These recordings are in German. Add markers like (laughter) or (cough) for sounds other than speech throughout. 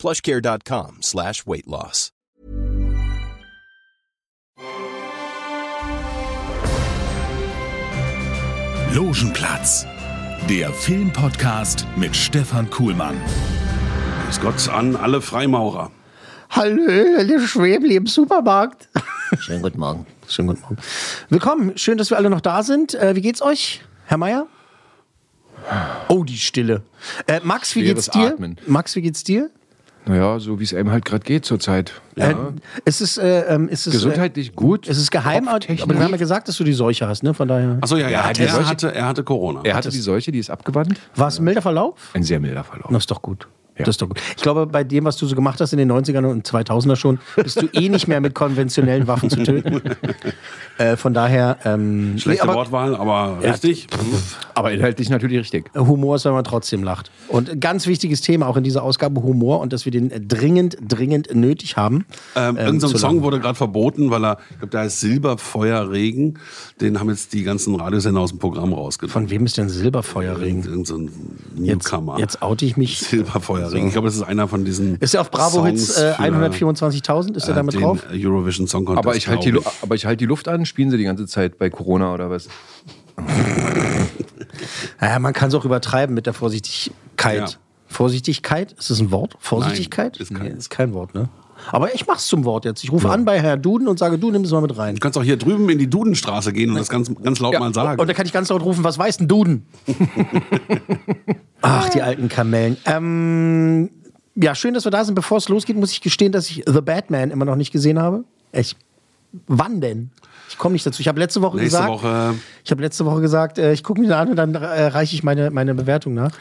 plushcare.com slash weight loss. Logenplatz, der Filmpodcast mit Stefan Kuhlmann. Grüß Gott an alle Freimaurer. Hallo, Herr Schwäbli im Supermarkt. (laughs) Schönen guten Morgen. Schönen guten Morgen. Willkommen, schön, dass wir alle noch da sind. Äh, wie geht's euch, Herr Meier? Oh, die Stille. Äh, Max, wie Schweres geht's dir? Atmen. Max, wie geht's dir? Naja, so wie es einem halt gerade geht zurzeit. Ja. Äh, es ist, äh, ähm, es ist, Gesundheitlich gut. Äh, es ist geheim, aber wir haben ja gesagt, dass du die Seuche hast, ne? Von daher. Achso, ja, ja, die er, Seuche- hatte, er hatte Corona. er hatte die Seuche, die ist abgewandt. War es ein milder Verlauf? Ein sehr milder Verlauf. Das ist doch gut. Ja. Das ist doch gut. Ich glaube, bei dem, was du so gemacht hast in den 90ern und 2000er schon, bist du eh nicht mehr mit konventionellen Waffen zu töten. (laughs) äh, von daher. Ähm, Schlechte nee, aber Wortwahl, aber richtig. Aber inhaltlich natürlich richtig. Humor ist, wenn man trotzdem lacht. Und ein ganz wichtiges Thema auch in dieser Ausgabe Humor und dass wir den dringend, dringend nötig haben. Ähm, ähm, irgendein Song lachen. wurde gerade verboten, weil er, ich glaube, da ist Silberfeuerregen. Den haben jetzt die ganzen Radiosender aus dem Programm rausgenommen. Von wem ist denn Silberfeuerring? Irgend so ein Jetzt, Newcomer. jetzt oute ich mich. Silberfeuerring. Ich glaube, das ist einer von diesen. Ist er auf Bravo Hits äh, für, 124.000? Ist er äh, damit den drauf? Eurovision Song Contest. Aber ich halte die, aber ich halt die Luft an. Spielen sie die ganze Zeit bei Corona oder was? (laughs) Naja, man kann es auch übertreiben mit der Vorsichtigkeit. Ja. Vorsichtigkeit? Ist das ein Wort? Vorsichtigkeit? ist kein- nee, ist kein Wort, ne? Aber ich mach's zum Wort jetzt. Ich rufe an bei Herr Duden und sage, du nimm es mal mit rein. Du kannst auch hier drüben in die Dudenstraße gehen und das ganz, ganz laut mal sagen. Und dann kann ich ganz laut rufen, was weiß denn Duden? (laughs) Ach, die alten Kamellen. Ähm, ja, schön, dass wir da sind. Bevor es losgeht, muss ich gestehen, dass ich The Batman immer noch nicht gesehen habe. Ich, wann denn? Ich komme nicht dazu. Ich habe letzte Woche Nächste gesagt, Woche ich habe letzte Woche gesagt, äh, ich gucke mir den an und dann äh, reiche ich meine, meine Bewertung nach.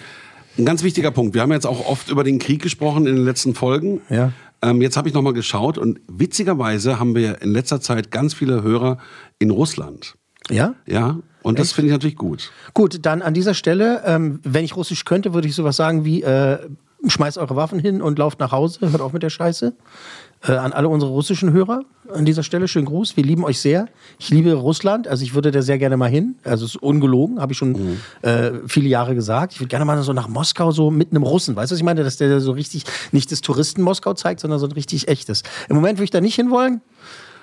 Ein ganz wichtiger Punkt. Wir haben jetzt auch oft über den Krieg gesprochen in den letzten Folgen. Ja. Ähm, jetzt habe ich nochmal geschaut und witzigerweise haben wir in letzter Zeit ganz viele Hörer in Russland. Ja? Ja, und das finde ich natürlich gut. Gut, dann an dieser Stelle, ähm, wenn ich Russisch könnte, würde ich sowas sagen wie, äh, schmeißt eure Waffen hin und lauft nach Hause, hört auf mit der Scheiße. Äh, an alle unsere russischen Hörer an dieser Stelle schönen Gruß. Wir lieben euch sehr. Ich liebe Russland, also ich würde da sehr gerne mal hin. Also es ist ungelogen, habe ich schon äh, viele Jahre gesagt. Ich würde gerne mal so nach Moskau so mit einem Russen. Weißt du, was ich meine? Dass der so richtig nicht das Touristen Moskau zeigt, sondern so ein richtig echtes. Im Moment würde ich da nicht hinwollen.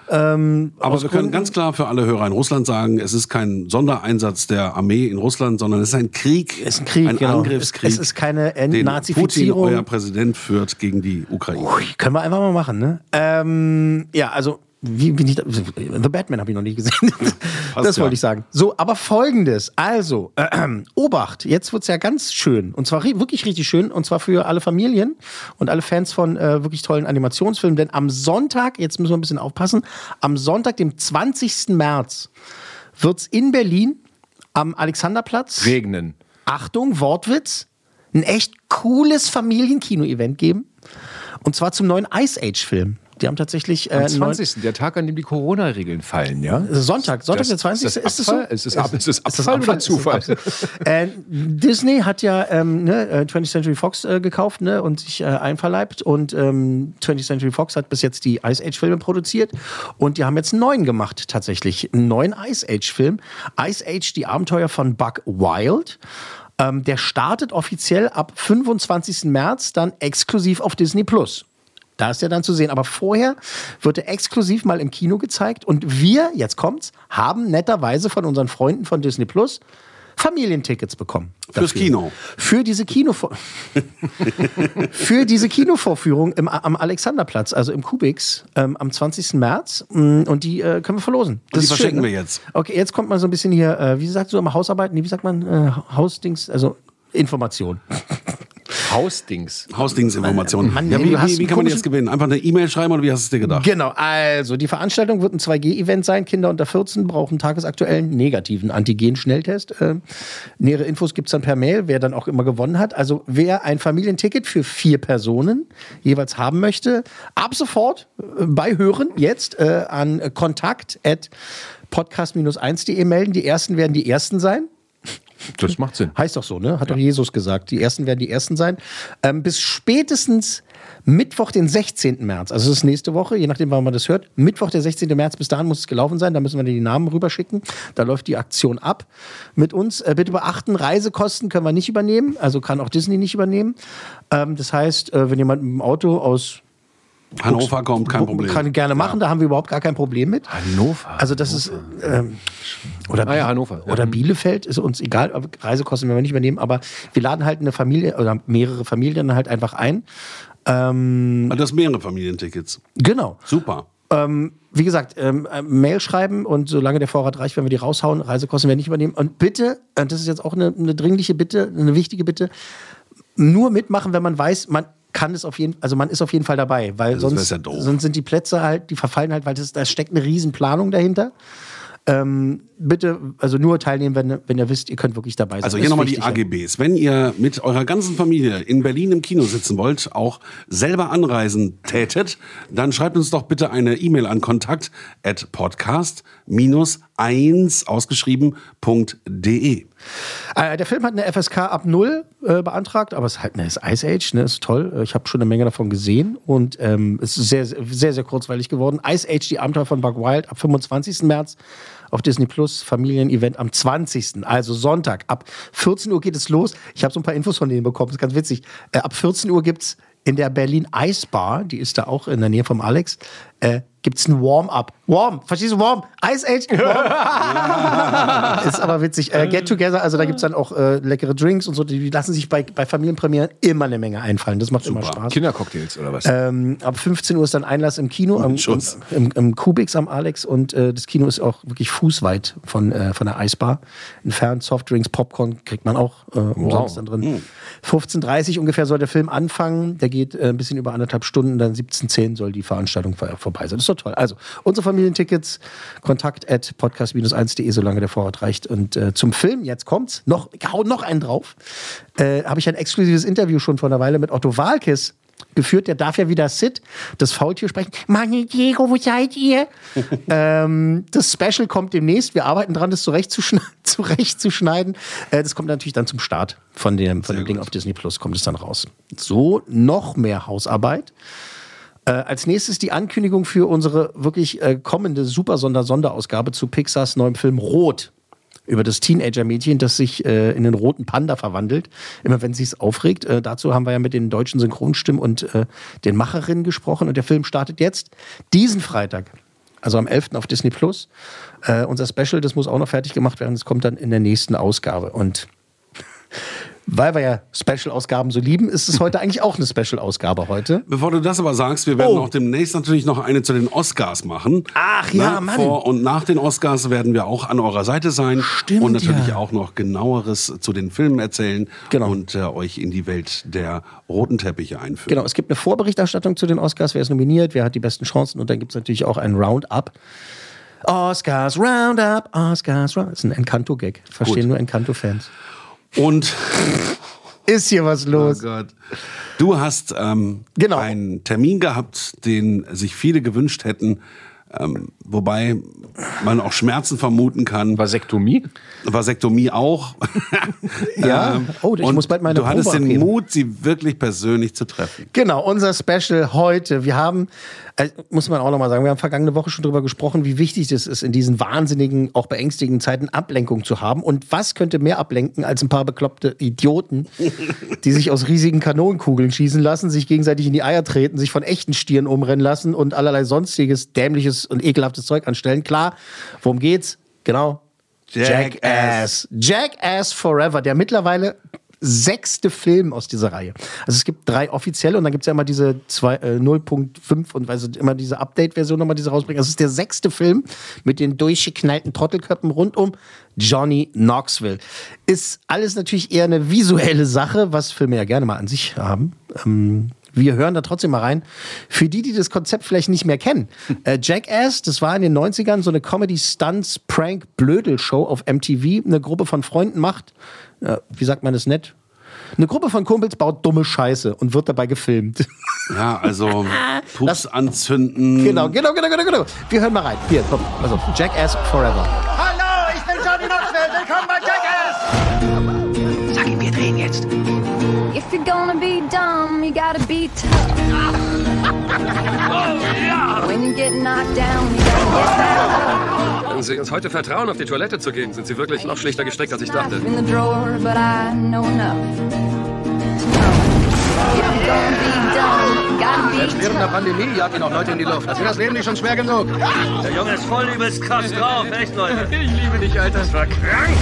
Ähm, Aber wir können ganz klar für alle Hörer in Russland sagen, es ist kein Sondereinsatz der Armee in Russland, sondern es ist ein Krieg. Es ist ein Krieg, ein genau. Angriffskrieg. Es ist keine den Putin, Entnazifizierung. euer Präsident, führt gegen die Ukraine. Ui, können wir einfach mal machen, ne? Ähm, ja, also, wie bin ich da? The Batman habe ich noch nicht gesehen. (laughs) das ja. wollte ich sagen. So, aber folgendes. Also, äh, (clears throat) Obacht, jetzt wird's ja ganz schön. Und zwar wirklich richtig schön. Und zwar für alle Familien und alle Fans von äh, wirklich tollen Animationsfilmen. Denn am Sonntag, jetzt müssen wir ein bisschen aufpassen, am Sonntag, dem 20. März, wird's in Berlin am Alexanderplatz. Regnen. Achtung, Wortwitz, ein echt cooles Familienkino-Event geben. Und zwar zum neuen Ice Age-Film. Die haben tatsächlich äh, Am einen neuen- 20. Der Tag, an dem die Corona-Regeln fallen, ja? Also Sonntag, Sonntag Das- der 20. ist das ist es so? Abfall? Ist es Ab- ist es Abfall oder Zufall? Ist es Abfall? äh, Disney hat ja ähm, ne, äh, 20th Century Fox äh, gekauft ne, und sich äh, einverleibt. Und ähm, 20th Century Fox hat bis jetzt die Ice Age-Filme produziert. Und die haben jetzt einen neuen gemacht, tatsächlich. Einen neuen Ice Age-Film. Ice Age, die Abenteuer von Buck Wild. Ähm, der startet offiziell ab 25. März dann exklusiv auf Disney Plus. Da ist er dann zu sehen. Aber vorher wird er exklusiv mal im Kino gezeigt. Und wir, jetzt kommt's, haben netterweise von unseren Freunden von Disney Plus Familientickets bekommen. Fürs dafür. Kino. Für diese Kino (laughs) für diese Kinovorführung im, am Alexanderplatz, also im Kubix, ähm, am 20. März. Mm, Und die äh, können wir verlosen. Und die verschenken ne? wir jetzt. Okay, jetzt kommt mal so ein bisschen hier, äh, wie sagt du immer Hausarbeiten? Nee, wie sagt man? Äh, Hausdings, also Information. (laughs) Hausdings. Hausdingsinformationen. Mann, ja, wie, wie, wie kann man jetzt gewinnen? Einfach eine E-Mail schreiben oder wie hast du es dir gedacht? Genau, also die Veranstaltung wird ein 2G-Event sein. Kinder unter 14 brauchen tagesaktuellen negativen Antigen-Schnelltest. Äh, nähere Infos gibt es dann per Mail, wer dann auch immer gewonnen hat. Also wer ein Familienticket für vier Personen jeweils haben möchte, ab sofort äh, bei Hören jetzt äh, an kontakt at podcast-1.de melden. Die ersten werden die ersten sein. Das macht Sinn. Heißt doch so, ne? Hat doch Jesus gesagt. Die ersten werden die ersten sein. Ähm, bis spätestens Mittwoch, den 16. März, also das ist nächste Woche, je nachdem, wann man das hört. Mittwoch, der 16. März, bis dahin muss es gelaufen sein. Da müssen wir die Namen rüberschicken. Da läuft die Aktion ab mit uns. Äh, bitte beachten, Reisekosten können wir nicht übernehmen. Also kann auch Disney nicht übernehmen. Ähm, das heißt, äh, wenn jemand mit dem Auto aus Hannover kommt, kein Problem. Kann gerne machen, da haben wir überhaupt gar kein Problem mit. Hannover. Also das ist ähm, oder, Ah ja, Hannover, ja. oder Bielefeld ist uns egal, Reisekosten werden wir nicht übernehmen, aber wir laden halt eine Familie oder mehrere Familien halt einfach ein. Ähm, Ah, Das mehrere Familientickets. genau. Super. Ähm, wie gesagt, ähm, äh, Mail schreiben und solange der Vorrat reicht, werden wir die raushauen. Reisekosten werden wir nicht übernehmen. Und bitte, und das ist jetzt auch eine, eine dringliche Bitte, eine wichtige Bitte, nur mitmachen, wenn man weiß, man kann es auf jeden also man ist auf jeden Fall dabei, weil Ja, sonst ja sonst sind die Plätze halt, die verfallen halt, weil das, da steckt eine riesen Planung dahinter. Ähm, bitte, also nur teilnehmen, wenn, wenn ihr wisst, ihr könnt wirklich dabei sein. Also hier nochmal die. AGBs. Wenn ihr mit eurer ganzen Familie in Berlin im Kino sitzen wollt, auch selber anreisen tätet, dann schreibt uns doch bitte eine E-Mail an kontakt at podcast eins ausgeschrieben.de. Äh, der Film hat eine FSK ab 0 äh, beantragt, aber es ist halt eine ist Ice Age, ne, ist toll. Äh, Ich habe schon eine Menge davon gesehen und ähm, ist sehr, sehr, sehr kurzweilig geworden. Ice Age, die Abenteuer von Buck Wild, ab 25. März auf Disney Plus, Familienevent am 20. Also Sonntag. Ab 14 Uhr geht es los. Ich habe so ein paar Infos von denen bekommen, das ist ganz witzig. Äh, ab 14 Uhr gibt es in der Berlin Ice Bar, die ist da auch in der Nähe vom Alex, äh, gibt es ein Warm-up. Warm, verstehst du? Warm, Ice Age, (laughs) Warm. (laughs) ist aber witzig. Äh, Get Together, also da gibt es dann auch äh, leckere Drinks und so. Die, lassen sich bei, bei Familienpremieren immer eine Menge einfallen. Das macht immer Spaß. Kindercocktails oder was? Ähm, ab 15 Uhr ist dann Einlass im Kino, am, im, im, im Kubix am Alex und äh, das Kino ist auch wirklich fußweit von, äh, von der Eisbar. Entfernt Softdrinks, Popcorn kriegt man auch äh, umsonst dann drin. 15.30 ungefähr soll der Film anfangen. Der geht äh, ein bisschen über anderthalb Stunden. Dann 17.10 soll die Veranstaltung vor- vorbei sein. Das ist doch toll. Also unsere Familientickets, kontakt at podcast-1.de, solange der Vorrat reicht. Und äh, zum Film, jetzt kommt's, noch, hau noch einen drauf, äh, habe ich ein exklusives Interview schon vor einer Weile mit Otto Walkes geführt. Der darf ja wieder Sid, das Faultier, sprechen. Manni Diego, wo seid ihr? (laughs) ähm, das Special kommt demnächst. Wir arbeiten dran, das zurechtzuschne (laughs) zurechtzuschneiden. Äh, das kommt natürlich dann zum Start von dem, von dem Ding auf Disney Plus, kommt es dann raus. So, noch mehr Hausarbeit. Äh, als nächstes die Ankündigung für unsere wirklich äh, kommende Super-Sonder-Sonderausgabe zu Pixars neuem Film Rot. Über das Teenager-Mädchen, das sich äh, in den roten Panda verwandelt, immer wenn sie es aufregt. Äh, dazu haben wir ja mit den deutschen Synchronstimmen und äh, den Macherinnen gesprochen. Und der Film startet jetzt diesen Freitag, also am 11. auf Disney Plus. Äh, unser Special, das muss auch noch fertig gemacht werden. Das kommt dann in der nächsten Ausgabe. Und weil wir ja Special-Ausgaben so lieben, ist es heute eigentlich auch eine Special-Ausgabe heute. Bevor du das aber sagst, wir werden Oh. auch demnächst natürlich noch eine zu den Oscars machen. Ach ja, Mann. Vor und nach den Oscars werden wir auch an eurer Seite sein. Stimmt, Und natürlich ja. auch noch genaueres zu den Filmen erzählen Genau. und äh, euch in die Welt der roten Teppiche einführen. Genau, es gibt eine Vorberichterstattung zu den Oscars, wer ist nominiert, wer hat die besten Chancen und dann gibt es natürlich auch ein Roundup. Oscars Roundup, Oscars Roundup. Das ist ein Encanto-Gag. Verstehen Gut. nur Encanto-Fans. Und Ist hier was oh los? Gott, du hast ähm, Genau. einen Termin gehabt, den sich viele gewünscht hätten, ähm, wobei man auch Schmerzen vermuten kann. Vasektomie? Vasektomie auch. (laughs) Ja. Oh, ich Und muss bald meine Du hattest den abgeben. Mut, sie wirklich persönlich zu treffen. Genau, unser Special heute. Wir haben, äh, muss man auch nochmal sagen, wir haben vergangene Woche schon drüber gesprochen, wie wichtig das ist, in diesen wahnsinnigen, auch beängstigenden Zeiten Ablenkung zu haben. Und was könnte mehr ablenken als ein paar bekloppte Idioten, (laughs) die sich aus riesigen Kanonenkugeln schießen lassen, sich gegenseitig in die Eier treten, sich von echten Stieren umrennen lassen und allerlei sonstiges dämliches und ekelhaftes Zeug anstellen. Klar, worum geht's? Genau. Jackass. Jackass. Jackass Forever, der mittlerweile sechste Film aus dieser Reihe. Also es gibt drei offizielle und dann gibt es ja immer diese äh, 0.5 und also immer diese Update-Version nochmal, die sie rausbringen. Also es ist der sechste Film mit den durchgeknallten Trottelköpfen rund um Johnny Knoxville. Ist alles natürlich eher eine visuelle Sache, was Filme ja gerne mal an sich haben. Ähm, wir hören da trotzdem mal rein. Für die, die das Konzept vielleicht nicht mehr kennen. Äh, Jackass, das war in den 90ern so eine Comedy-Stunts-Prank-Blödel-Show auf MTV. Eine Gruppe von Freunden macht, äh, wie sagt man das nett? Eine Gruppe von Kumpels baut dumme Scheiße und wird dabei gefilmt. Ja, also (laughs) Pups anzünden. genau, genau, genau, genau, genau. Wir hören mal rein. Hier, komm. Also, Jackass Forever. Hallo, ich bin Johnny Knoxville. Willkommen bei Jackass. Sag ihm, wir drehen jetzt. If you're gonna be dumb, you gotta be tough. (laughs) When you get knocked down, you gotta get back Wenn Sie uns heute vertrauen, auf die Toilette zu gehen, sind Sie wirklich noch schlichter gestrickt, als ich dachte. Be Während der. Pandemie jagt ihn auch Leute in die Luft. Das ist das Leben nicht schon schwer genug. Der Junge ist voll übelst krass drauf, echt, Leute. (laughs) Ich liebe dich, Alter. Das war krank.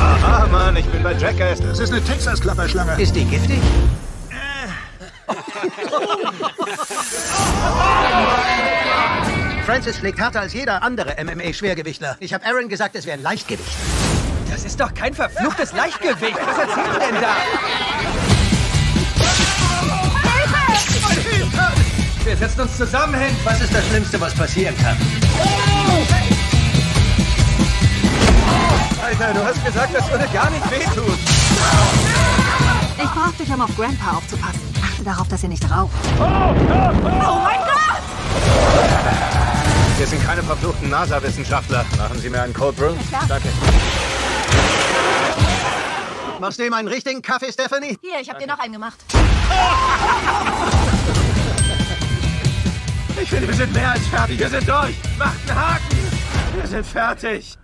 Aha, Mann, ich bin bei Jackass. Das ist eine Texas-Klapperschlange. Ist die giftig? (laughs) (laughs) Francis schlägt härter als jeder andere MMA-Schwergewichtler. Ich habe Aaron gesagt, es wäre ein Leichtgewicht. Das ist doch kein verfluchtes Leichtgewicht. Was erzählt ihr denn da? Wir setzen uns zusammen hin. Was ist das Schlimmste, was passieren kann? Alter, du hast gesagt, das würde gar nicht wehtun. Ich brauche dich, um auf Grandpa aufzupassen. Achte darauf, dass er nicht raucht. Wir sind keine verfluchten NASA-Wissenschaftler. Machen Sie mir einen Cold Brew? Danke. Machst du ihm einen richtigen Kaffee, Stephanie? Hier, ich habe dir noch einen gemacht. Ich finde, wir sind mehr als fertig. Wir sind durch. Macht einen Haken. Wir sind fertig.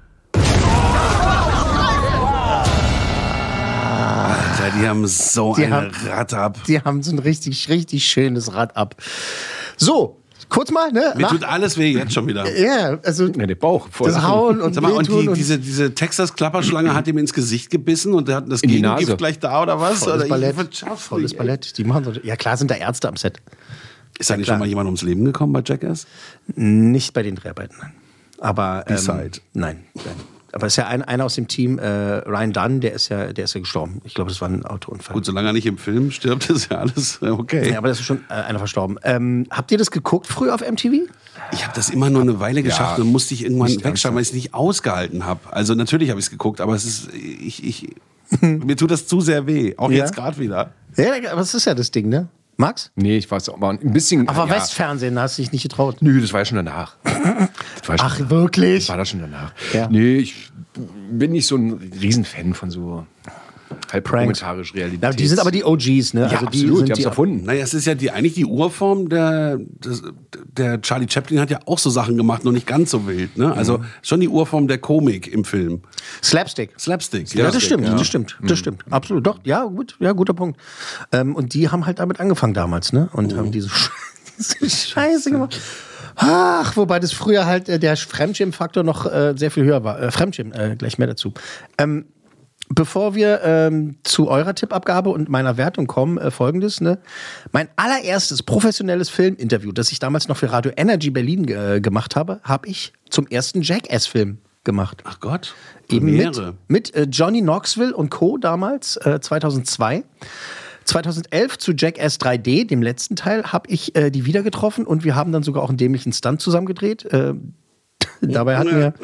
Alter, die haben so Die eine haben- Rad ab. Die haben so ein richtig, richtig schönes Rad ab. So, kurz mal, ne? Mir Nach- tut alles weh jetzt schon wieder. ja, also Ja, der Bauch voll. das Hauen und Sag mal, und die, und diese, diese Texas-Klapperschlange hat ihm ins Gesicht gebissen und der hat das In die Gegengift Nase. gleich da oder was? volles oder Ballett. Volles nicht. Ballett. Die machen so, ja klar sind da Ärzte am Set. Ist da nicht klar. schon mal jemand ums Leben gekommen bei Jackass? Nicht bei den Dreharbeiten, nein. Aber ähm, Beside. nein, nein. Aber es ist ja ein, einer aus dem Team, äh, Ryan Dunn, der ist ja, der ist ja gestorben. Ich glaube, das war ein Autounfall. Gut, solange er nicht im Film stirbt, (laughs) ist ja alles äh, okay. Ja, aber das ist schon äh, einer verstorben. Ähm, habt ihr das geguckt früher auf MTV? Ich habe das immer nur eine Weile geschafft Ja, und musste ich irgendwann wegschauen, weil ich es nicht ausgehalten habe. Also natürlich habe ich es geguckt, aber es ist ich, ich (laughs) mir tut das zu sehr weh, auch Ja? jetzt gerade wieder. Ja, aber das ist ja das Ding, ne? Max? Nee, ich weiß auch mal ein bisschen. Aber ja. Westfernsehen, da hast du dich nicht getraut. Nö, das war ja schon danach. Das ja Ach, schon, wirklich? Das war da schon danach. Ja. Nee, ich bin nicht so ein Riesenfan von so halb Pranks. dokumentarisch Realität. Ja, die sind aber die OGs, ne? Ja, die absolut, sind die haben es erfunden. Naja, es ist ja die, eigentlich die Urform der, des, der Charlie Chaplin hat ja auch so Sachen gemacht, nur nicht ganz so wild. Ne? Also schon die Urform der Komik im Film. Slapstick. Slapstick. Ja, das stimmt, ja. das stimmt, das stimmt. Absolut, doch, ja, gut, ja, guter Punkt. Ähm, und die haben halt damit angefangen damals, ne? Und haben diese, (laughs) diese Scheiße gemacht. Ach, wobei das früher halt äh, der Fremdschirmfaktor noch äh, sehr viel höher war. Äh, Fremdschirm, äh, gleich mehr dazu. Ähm, Bevor wir ähm, zu eurer Tippabgabe und meiner Wertung kommen, äh, folgendes, ne? Mein allererstes professionelles Filminterview, das ich damals noch für Radio Energy Berlin äh, gemacht habe, habe ich zum ersten Jackass-Film gemacht. Ach Gott. Eben mit, mit äh, Johnny Knoxville und Co. damals, äh, 2002. 2011 zu Jackass 3D, dem letzten Teil, habe ich äh, die wieder getroffen und wir haben dann sogar auch einen dämlichen Stunt zusammengedreht. Äh, (laughs) dabei hat mir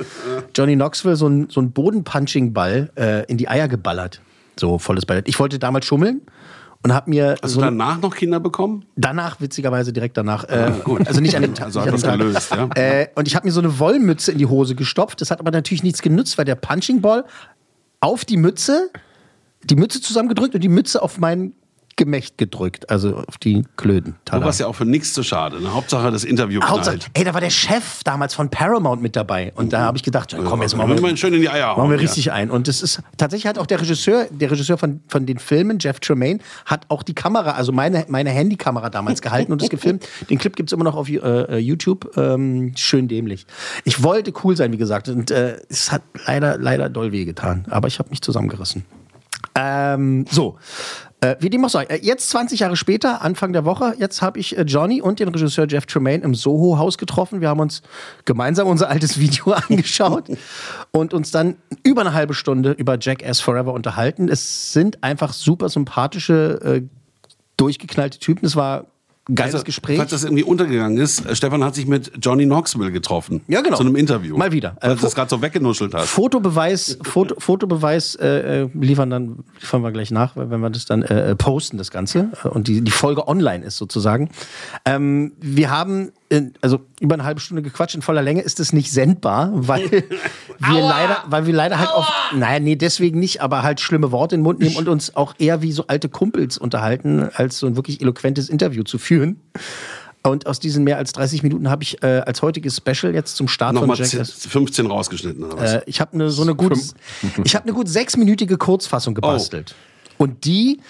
Johnny Knoxville so einen so einen Bodenpunching-Ball äh, in die Eier geballert. So volles Ballett. Ich wollte damals schummeln und habe mir Hast so du danach noch Kinder bekommen? danach, witzigerweise direkt danach, äh, also nicht an dem (laughs) Tag. Also hat das gelöst, ja? Äh, und ich habe mir so eine Wollmütze in die Hose gestopft. Das hat aber natürlich nichts genützt, weil der Punching Ball auf die Mütze, die Mütze zusammengedrückt und die Mütze auf mein Gemächt gedrückt, also auf die Klöden. Du Tada. warst ja auch für nichts zu schade. Ne? Hauptsache das Interview Hauptsache, knallt. ey, da war der Chef damals von Paramount mit dabei. Und da habe ich gedacht, ja, komm, jetzt Ja, machen wir, man schön in die Eier machen wir ja. richtig ein. Und das ist tatsächlich hat auch der Regisseur, der Regisseur von, von den Filmen, Jeff Tremaine, hat auch die Kamera, also meine, meine Handykamera damals gehalten und das gefilmt. (laughs) Den Clip gibt es immer noch auf äh, YouTube. Ähm, schön dämlich. Ich wollte cool sein, wie gesagt. Und äh, es hat leider, leider doll wehgetan. Aber ich habe mich zusammengerissen. Ähm, so. Äh, wie dem auch sei. Äh, jetzt 20 Jahre später, Anfang der Woche, jetzt habe ich äh, Johnny und den Regisseur Jeff Tremaine im Soho-Haus getroffen. Wir haben uns gemeinsam unser altes (laughs) Video angeschaut und uns dann über eine halbe Stunde über Jackass Forever unterhalten. Es sind einfach super sympathische, äh, durchgeknallte Typen. Es war geiles Also, Gespräch. Falls das irgendwie untergegangen ist, äh, Stefan hat sich mit Johnny Knoxville getroffen. Ja, genau. Zu einem Interview. Mal wieder. Weil Äh, du das gerade so weggenuschelt hast. Fotobeweis, Foto, Fotobeweis äh, äh, liefern dann liefern wir gleich nach, wenn wir das dann äh, äh, posten, das Ganze und die, die Folge online ist sozusagen. Ähm, wir haben in, also über eine halbe Stunde gequatscht in voller Länge ist es nicht sendbar, weil (laughs) wir leider, weil wir leider halt oft, naja, nee, deswegen nicht, aber halt schlimme Worte in den Mund nehmen und uns auch eher wie so alte Kumpels unterhalten, als so ein wirklich eloquentes Interview zu führen. Und aus diesen mehr als 30 Minuten habe ich äh, als heutiges Special jetzt zum Start Nochmal von Jackass 15 rausgeschnitten oder was? äh, ich habe eine so eine (laughs) gut, ich habe eine gut sechsminütige Kurzfassung gebastelt. Und die,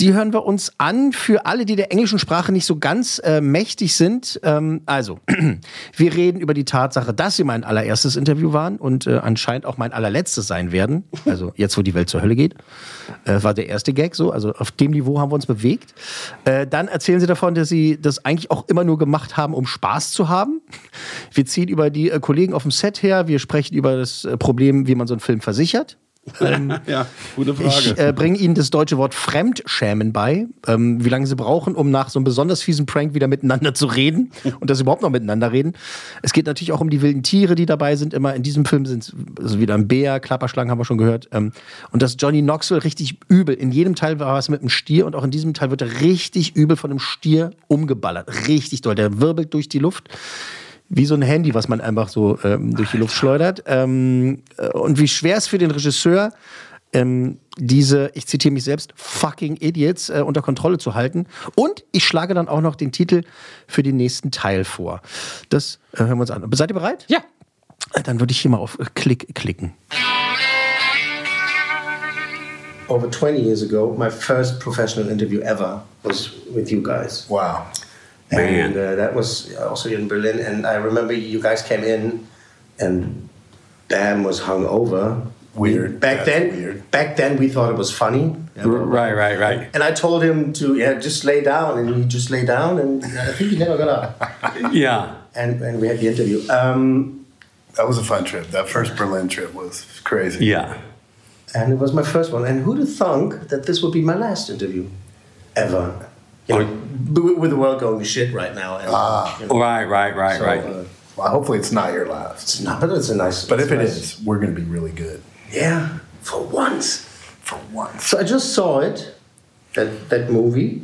die hören wir uns an für alle, die der englischen Sprache nicht so ganz äh, mächtig sind. Ähm, also, (clears throat) wir reden über die Tatsache, dass sie mein allererstes Interview waren und äh, anscheinend auch mein allerletztes sein werden. Also (laughs) jetzt, wo die Welt zur Hölle geht, äh, war der erste Gag so. Also auf dem Niveau haben wir uns bewegt. Äh, dann erzählen sie davon, dass sie das eigentlich auch immer nur gemacht haben, um Spaß zu haben. Wir ziehen über die äh, Kollegen auf dem Set her. Wir sprechen über das äh, Problem, wie man so einen Film versichert. (laughs) ja, gute Frage. Ich äh, bringe Ihnen das deutsche Wort Fremdschämen bei, ähm, wie lange Sie brauchen, um nach so einem besonders fiesen Prank wieder miteinander zu reden (laughs) und Sie überhaupt noch miteinander reden. Es geht natürlich auch um die wilden Tiere, die dabei sind. Immer in diesem Film sind es also wieder ein Bär, Klapperschlangen haben wir schon gehört. Ähm, und dass Johnny Knoxville richtig übel. In jedem Teil war es mit einem Stier und auch in diesem Teil wird er richtig übel von einem Stier umgeballert. Richtig doll. Der wirbelt durch die Luft wie so ein Handy, was man einfach so ähm, durch die Luft schleudert. Ähm, äh, und wie schwer es für den Regisseur, ähm, diese, ich zitiere mich selbst, fucking Idiots äh, unter Kontrolle zu halten. Und ich schlage dann auch noch den Titel für den nächsten Teil vor. Das äh, hören wir uns an. Seid ihr bereit? Ja. Äh, Dann würde ich hier mal auf äh, Klick klicken. over 20 years ago, my first professional interview ever was with you guys. Wow. And uh, that was also in Berlin. And I remember you guys came in and Bam was hung over. Weird. Back That's then, weird. back then we thought it was funny. Right, right, right. And I told him to yeah, just lay down, and he just lay down, and I think he never got up. (laughs) Yeah. And and we had the interview. Um, That was a fun trip. That first Berlin trip was crazy. Yeah. and it was my first one. And who'd have thunk that this would be my last interview ever? You know, with the world going to shit right now. And, Ah. you know, Right, right, right, so, right. uh, Well, hopefully it's not your last. it's not, but it's a nice. But if it's it nice. is, we're going to be really good. yeah, for once. For once. So I just saw it, that that movie,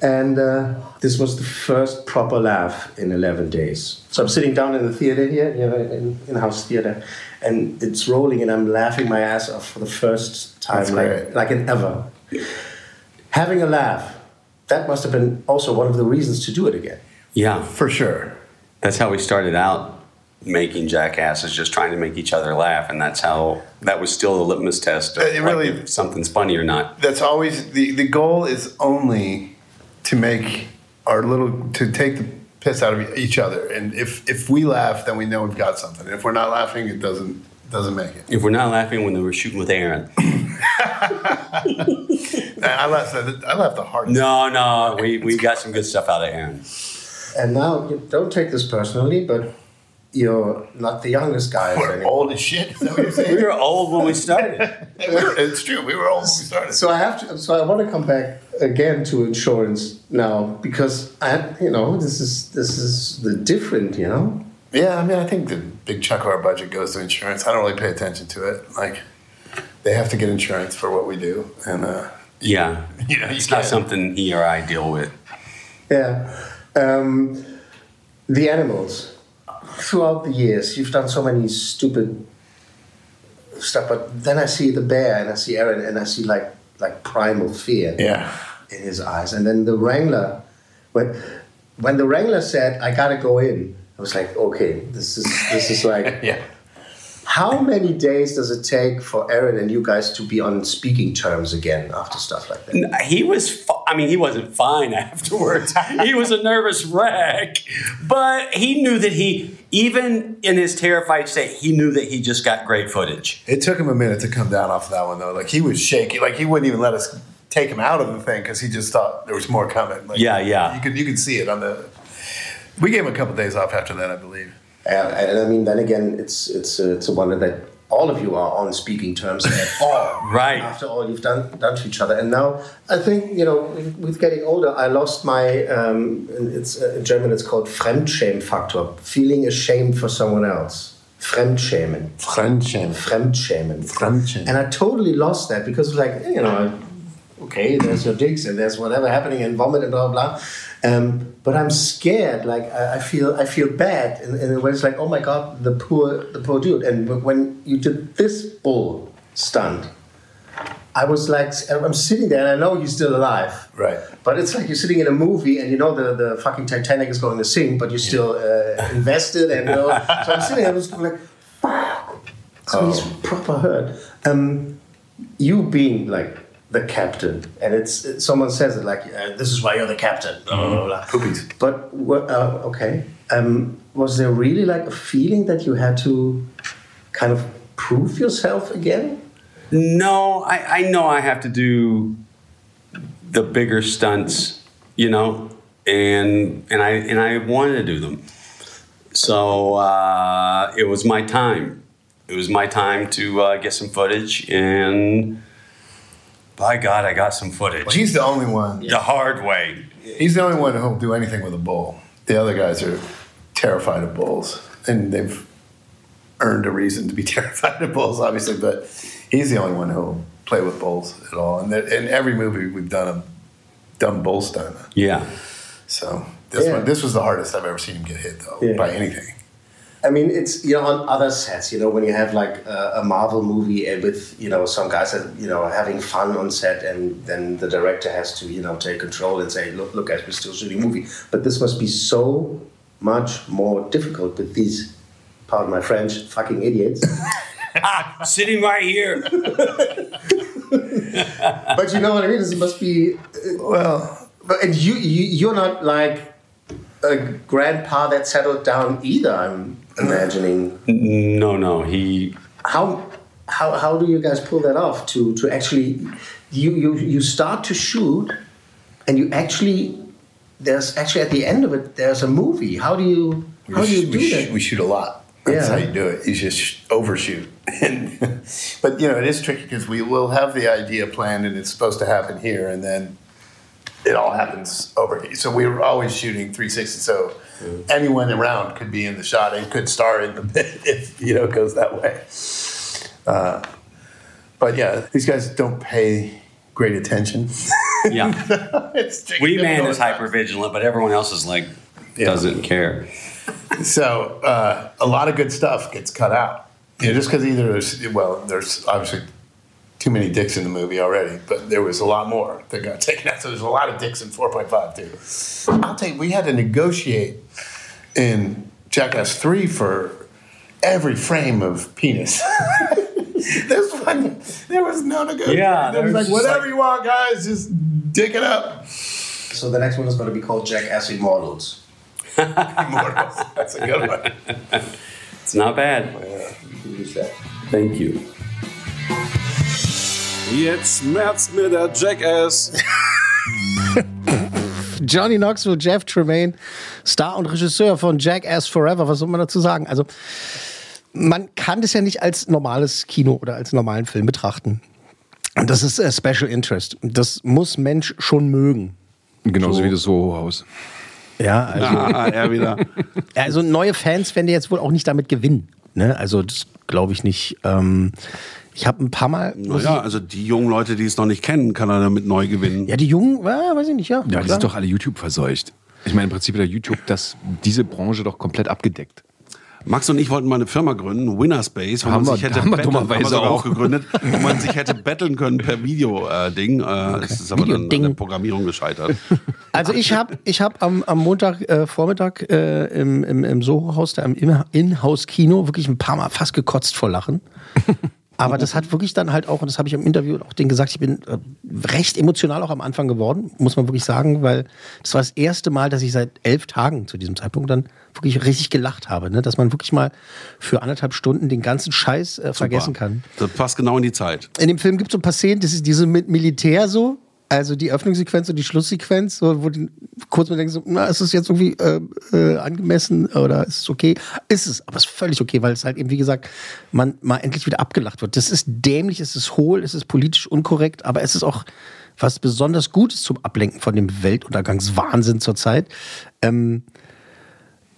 and uh, this was the first proper laugh in eleven days. So I'm sitting down in the theater here, you know, in in house theater, and it's rolling, and I'm laughing my ass off for the first time, That's like great. like in ever. Having a laugh, that must have been also one of the reasons to do it again. Yeah. For sure. That's how we started out making jackasses, just trying to make each other laugh, and that's how that was still the litmus test of Uh, it really- if something's funny or not. That's always the, the goal is only to make our little to take the piss out of each other. And if if we laugh, then we know we've got something. If we're not laughing, it doesn't doesn't make it. If we're not laughing when we were shooting with Aaron, (laughs) I laughed. I laughed the hardest. no, no, we, we got some good stuff out of Aaron. And now, don't take this personally, but you're not the youngest guy We're anymore. old as shit. Is that what you're saying? We were old when we started. (laughs) it's true. We were old when we started. So I have to. So I want to come back again to insurance now because I, you know, this is this is the different, you know. Yeah, I mean, I think the big chunk of our budget goes to insurance. I don't really pay attention to it. Like, they have to get insurance for what we do, and uh, Yeah, (laughs) you know, you it's not something he or I deal with. Yeah. Um, the animals. Throughout the years, you've done so many stupid stuff, but then I see the bear and I see Aaron and I see like like primal fear Yeah. in his eyes. And then the Wrangler, when when the Wrangler said, "I gotta go in," I was like, "Okay, this is this is like (laughs) Yeah. How many days does it take for Aaron and you guys to be on speaking terms again after stuff like that? He was, fi- I mean, he wasn't fine (laughs) afterwards. he was a nervous wreck, but he knew that he, even in his terrified state, he knew that he just got great footage. It took him a minute to come down off that one though. Like he was shaky. Like he wouldn't even let us take him out of the thing because he just thought there was more coming. Like, Yeah, yeah. You could you could see it on the. We gave him a couple days off after that, I believe. Yeah, and I mean, then again, it's it's a, it's a wonder that all of you are on speaking terms at (laughs) all. Right. After all you've done done to each other, and now I think you know, with, with getting older, I lost my. Um, it's uh, in German. It's called Fremdschämen-Faktor, feeling ashamed for someone else. Fremdschämen. Fremdschämen. Fremdschämen. Fremdschämen. And I totally lost that because, like, you know, okay, there's your dicks and there's whatever happening and vomit and blah blah. Um, but I'm scared. Like I, I feel, I feel bad, and, and it's like, oh my god, the poor, the poor dude. And when you did this bull stunt, I was like, I'm sitting there and I know he's still alive. Right. But it's like you're sitting in a movie and you know the, the fucking Titanic is going to sink, but you're still uh, invested. And you (laughs) know, so I'm sitting there and I was like, fuck. So he's proper hurt. Um, you being like the captain, and it's it, someone says it like, uh, "This is why you're the captain." Blah, blah, blah, blah. Poopies. But uh, okay, um, was there really like a feeling that you had to kind of prove yourself again? No, I, I know I have to do the bigger stunts, you know, and and I and I wanted to do them. So uh, it was my time. It was my time to uh, get some footage, and by God, I got some footage. Well, he's the only one. the hard way. He's the only one who'll do anything with a bull. The other guys are terrified of bulls, and they've earned a reason to be (laughs) terrified of bulls, obviously. But he's the only one who'll play with bulls at all. And in every movie we've done a done bull stunt. Yeah. So this Yeah. one, this was the hardest I've ever seen him get hit though Yeah. by anything. I mean, it's you know on other sets, you know, when you have like a, a Marvel movie with you know some guys that you know having fun on set, and then the director has to you know take control and say, look, look, guys, we're still shooting a movie. But this must be so much more difficult with these, pardon my French, fucking idiots. (laughs) Ah, sitting right here. (laughs) but you know what I mean? It must be well. But and you, you you're not like a grandpa that settled down either. I'm imagining. No, no, he. How how how do you guys pull that off? To to actually, you you you start to shoot, and you actually there's actually at the end of it there's a movie. How do you how do you we, do sh- that? we shoot a lot. That's Yeah. how you do it. You just overshoot. (laughs) And, but you know, it is tricky because we will have the idea planned and it's supposed to happen here, and then it all happens over here. So we were always shooting 360. So anyone around could be in the shot and could star in the (laughs) bit if you know it goes that way. Uh, but yeah, these guys don't pay great attention. Yeah. (laughs) it's tricky. Man is hyper vigilant, but everyone else is like doesn't care. So uh, a lot of good stuff gets cut out. You know, just because either there's well, there's obviously too many dicks in the movie already, but there was a lot more that got taken out. So there's a lot of dicks in 4.5 too. I'll tell you, we had to negotiate in Jackass 3 for every frame of penis. (laughs) this one, there was no negotiation. Yeah, there was there was like whatever like- you want, guys, just dick it up. So the next one is going to be called Jackass Immortals. (laughs) Immortals. That's a good one. (laughs) It's not bad. You can use that. Thank you. Jetzt schmerzt mir der Jackass. Johnny Knoxville, Jeff Tremaine, Star und Regisseur von Jackass Forever. Was soll man dazu sagen? Also, man kann das ja nicht als normales Kino oder als normalen Film betrachten. Und das ist äh, Special Interest. Das muss Mensch schon mögen. Genauso So. wie das Soho-Haus. Ja, also, (laughs) Ah, er wieder. also neue Fans werden jetzt wohl auch nicht damit gewinnen. Ne? Also das glaube ich nicht. Ähm, ich habe ein paar Mal. Naja, also die jungen Leute, die es noch nicht kennen, kann er damit neu gewinnen. Ja, die Jungen, ja, weiß ich nicht, ja. Ja, die sind doch alle YouTube verseucht. Ich meine, im Prinzip hat YouTube das, diese Branche doch komplett abgedeckt. Max und ich wollten mal eine Firma gründen, Winnerspace, wo Haben man wir- sich hätte haben wir betteln, dummerweise haben wir auch. auch gegründet, wo man sich hätte betteln können per Video-Ding. Äh, Es ist aber dann an der Programmierung gescheitert. (laughs) Also ich habe ich hab am, am Montag äh, Vormittag äh, im, im, im Soho-Haus, da im In- Inhouse-Kino, wirklich ein paar Mal fast gekotzt vor Lachen. Aber das hat wirklich dann halt auch, und das habe ich im Interview auch denen gesagt, ich bin äh, recht emotional auch am Anfang geworden, muss man wirklich sagen, weil das war das erste Mal, dass ich seit elf Tagen zu diesem Zeitpunkt dann wirklich richtig gelacht habe. Ne? Dass man wirklich mal für anderthalb Stunden den ganzen Scheiß äh, vergessen kann. Das passt genau in die Zeit. In dem Film gibt es so ein paar Szenen, das ist diese mit Militär so, also die Öffnungssequenz und die Schlusssequenz, so, wo die kurz mal denken, so, na, ist es jetzt irgendwie äh, äh, angemessen oder ist es okay? Ist es, aber es ist völlig okay, weil es halt eben, wie gesagt, man mal endlich wieder abgelacht wird. Das ist dämlich, es ist hohl, es ist politisch unkorrekt, aber es ist auch was besonders Gutes zum Ablenken von dem Weltuntergangswahnsinn zurzeit. Ähm,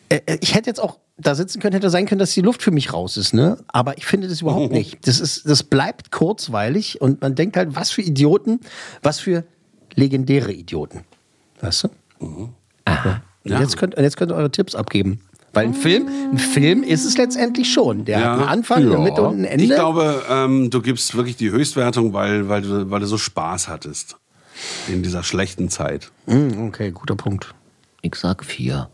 äh, äh, ich hätte jetzt auch da sitzen können, hätte sein können, dass die Luft für mich raus ist, ne? Aber ich finde das überhaupt (laughs) nicht. Das ist, das bleibt kurzweilig und man denkt halt, was für Idioten, was für legendäre Idioten. Weißt du? Aha. Und Ja. jetzt, könnt, und jetzt könnt ihr eure Tipps abgeben. Weil ein Film, ein Film ist es letztendlich schon. Der hat einen Anfang, eine Mitte und ein Ende. Ich glaube, ähm, du gibst wirklich die Höchstwertung, weil, weil, du, weil du so Spaß hattest. In dieser schlechten Zeit. Mm, okay, guter Punkt. Ich sag vier.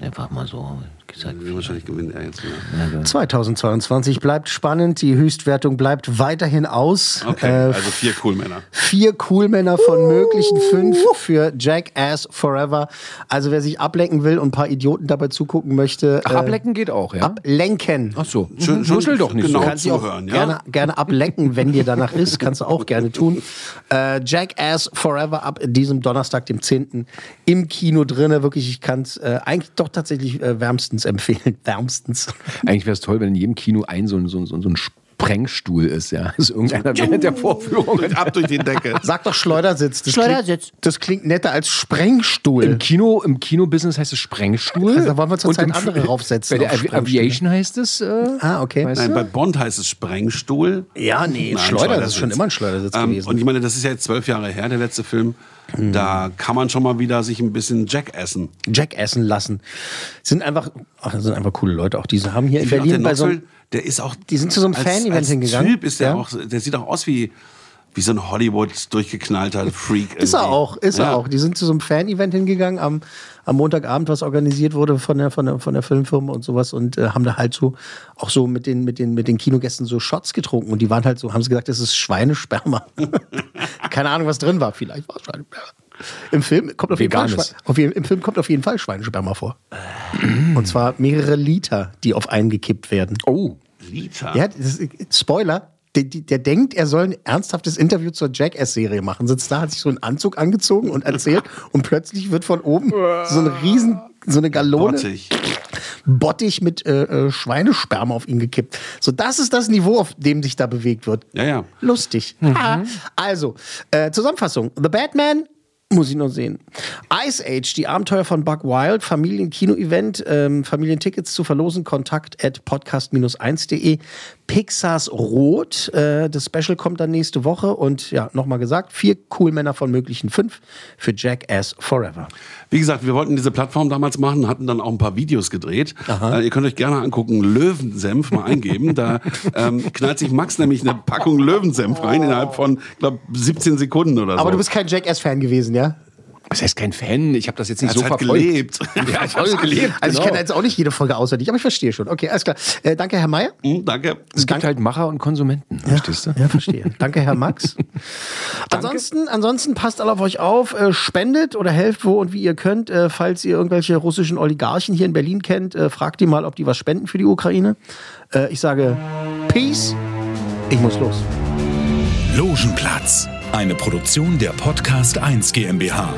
Einfach mal so. Gesagt, Wahrscheinlich gewinnt er jetzt wieder. 2022 bleibt spannend, die Höchstwertung bleibt weiterhin aus. Okay, Äh, also vier Coolmänner. Vier Coolmänner von möglichen fünf für Jackass Forever. Also wer sich ablenken will und ein paar Idioten dabei zugucken möchte. Ach, ablecken geht auch, ja? Ablenken. Ach so. Schön- Schön, schön doch nicht genau so. Kannst du auch zuhören, ja? gerne, gerne ablecken, wenn dir danach ist. Kannst du auch gerne tun. Äh, Jackass Forever ab diesem Donnerstag, dem 10. im Kino drinne. Wirklich, ich kann es äh, eigentlich doch tatsächlich äh, wärmstens empfehlen. (laughs) Wärmstens. Eigentlich wäre es toll, wenn in jedem Kino ein so ein, so ein, so ein Sprengstuhl ist, ja. Dass irgendeiner während der Vorführung Und ab durch die Decke. (laughs) Sag doch Schleudersitz. Das Schleudersitz. Klingt, das klingt netter als Sprengstuhl. Im Kino, im Kinobusiness heißt es Sprengstuhl. Also da wollen wir zurzeit Und im- andere raufsetzen Bei der Avi. Aviation heißt es. Äh, Ah, okay. weißt Nein, du? bei Bond heißt es Sprengstuhl. Ja, nee, Nein, Schleudersitz ist schon immer ein Schleudersitz Ähm, gewesen. Und ich meine, das ist ja jetzt zwölf Jahre her, der letzte Film. Da kann man schon mal wieder sich ein bisschen Jack essen. Jack essen lassen. Sind einfach, ach, das sind einfach coole Leute. Auch diese haben hier in Ich auch, Berlin der bei so einem, der ist auch. Die sind zu so einem Fan-Event hingegangen. Typ ist der Ja. auch, der sieht auch aus wie, wie so ein Hollywood durchgeknallter Freak. (laughs) Ist er irgendwie. auch, ist er Ja. auch. Die sind zu so einem Fan-Event hingegangen am, am Montagabend, was organisiert wurde von der, von der, von der Filmfirma und sowas und äh, haben da halt so auch so mit den, mit, den, mit den Kinogästen so Shots getrunken und die waren halt so, haben sie gesagt, das ist Schweinesperma. (laughs) Keine Ahnung, was drin war. Vielleicht war es Schweinesperma. Im Film kommt auf jeden, Fall, auf Im Film kommt auf jeden Fall Schweinesperma vor. Und zwar mehrere Liter, die auf einen gekippt werden. Oh. Liter. Ja, ist, Spoiler. Der, der, denkt, er soll ein ernsthaftes Interview zur Jackass-Serie machen. Sitzt da, hat sich so einen Anzug angezogen und erzählt. (laughs) und plötzlich wird von oben so eine riesen, so eine Gallone Bottich. Bottich mit äh, äh, Schweinesperma auf ihn gekippt. So, das ist das Niveau, auf dem sich da bewegt wird. Ja, ja. Lustig. Ah, Also, äh, Zusammenfassung. The Batman. Muss ich noch sehen. Ice Age, die Abenteuer von Buck Wild, Familien-Kino-Event, ähm, Familientickets zu verlosen, kontakt at podcast-1.de. Pixars Rot, äh, das Special kommt dann nächste Woche und ja, nochmal gesagt, vier Coolmänner von möglichen fünf für Jackass Forever. Wie gesagt, wir wollten diese Plattform damals machen, hatten dann auch ein paar Videos gedreht. Äh, ihr könnt euch gerne angucken, Löwensenf mal eingeben. da ähm, knallt sich Max nämlich eine Packung Löwensenf rein innerhalb von, glaube 17 Sekunden oder so. Aber du bist kein Jackass-Fan gewesen, ja? Was heißt kein Fan? Ich habe das jetzt nicht Er so halt verfolgt. gelebt. (laughs) Ja, ich habe gelebt. Also ich genau. kenne jetzt auch nicht jede Folge auswendig, aber ich verstehe schon. Okay, alles klar. Äh, danke, Herr Mayer. Hm, danke. Es gibt halt Macher und Konsumenten, verstehst du? Ja, verstehe. Danke, Herr Max. (laughs) ansonsten, ansonsten passt alle auf euch auf, äh, spendet oder helft wo und wie ihr könnt. Äh, falls ihr irgendwelche russischen Oligarchen hier in Berlin kennt, äh, fragt die mal, ob die was spenden für die Ukraine. Äh, ich sage Peace. Ich muss los. Logenplatz, eine Produktion der Podcast 1 GmbH.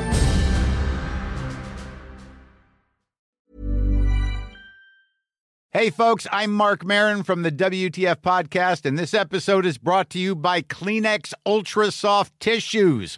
Hey, folks, I'm Mark Marin from the WTF Podcast, and this episode is brought to you by Kleenex Ultra Soft Tissues.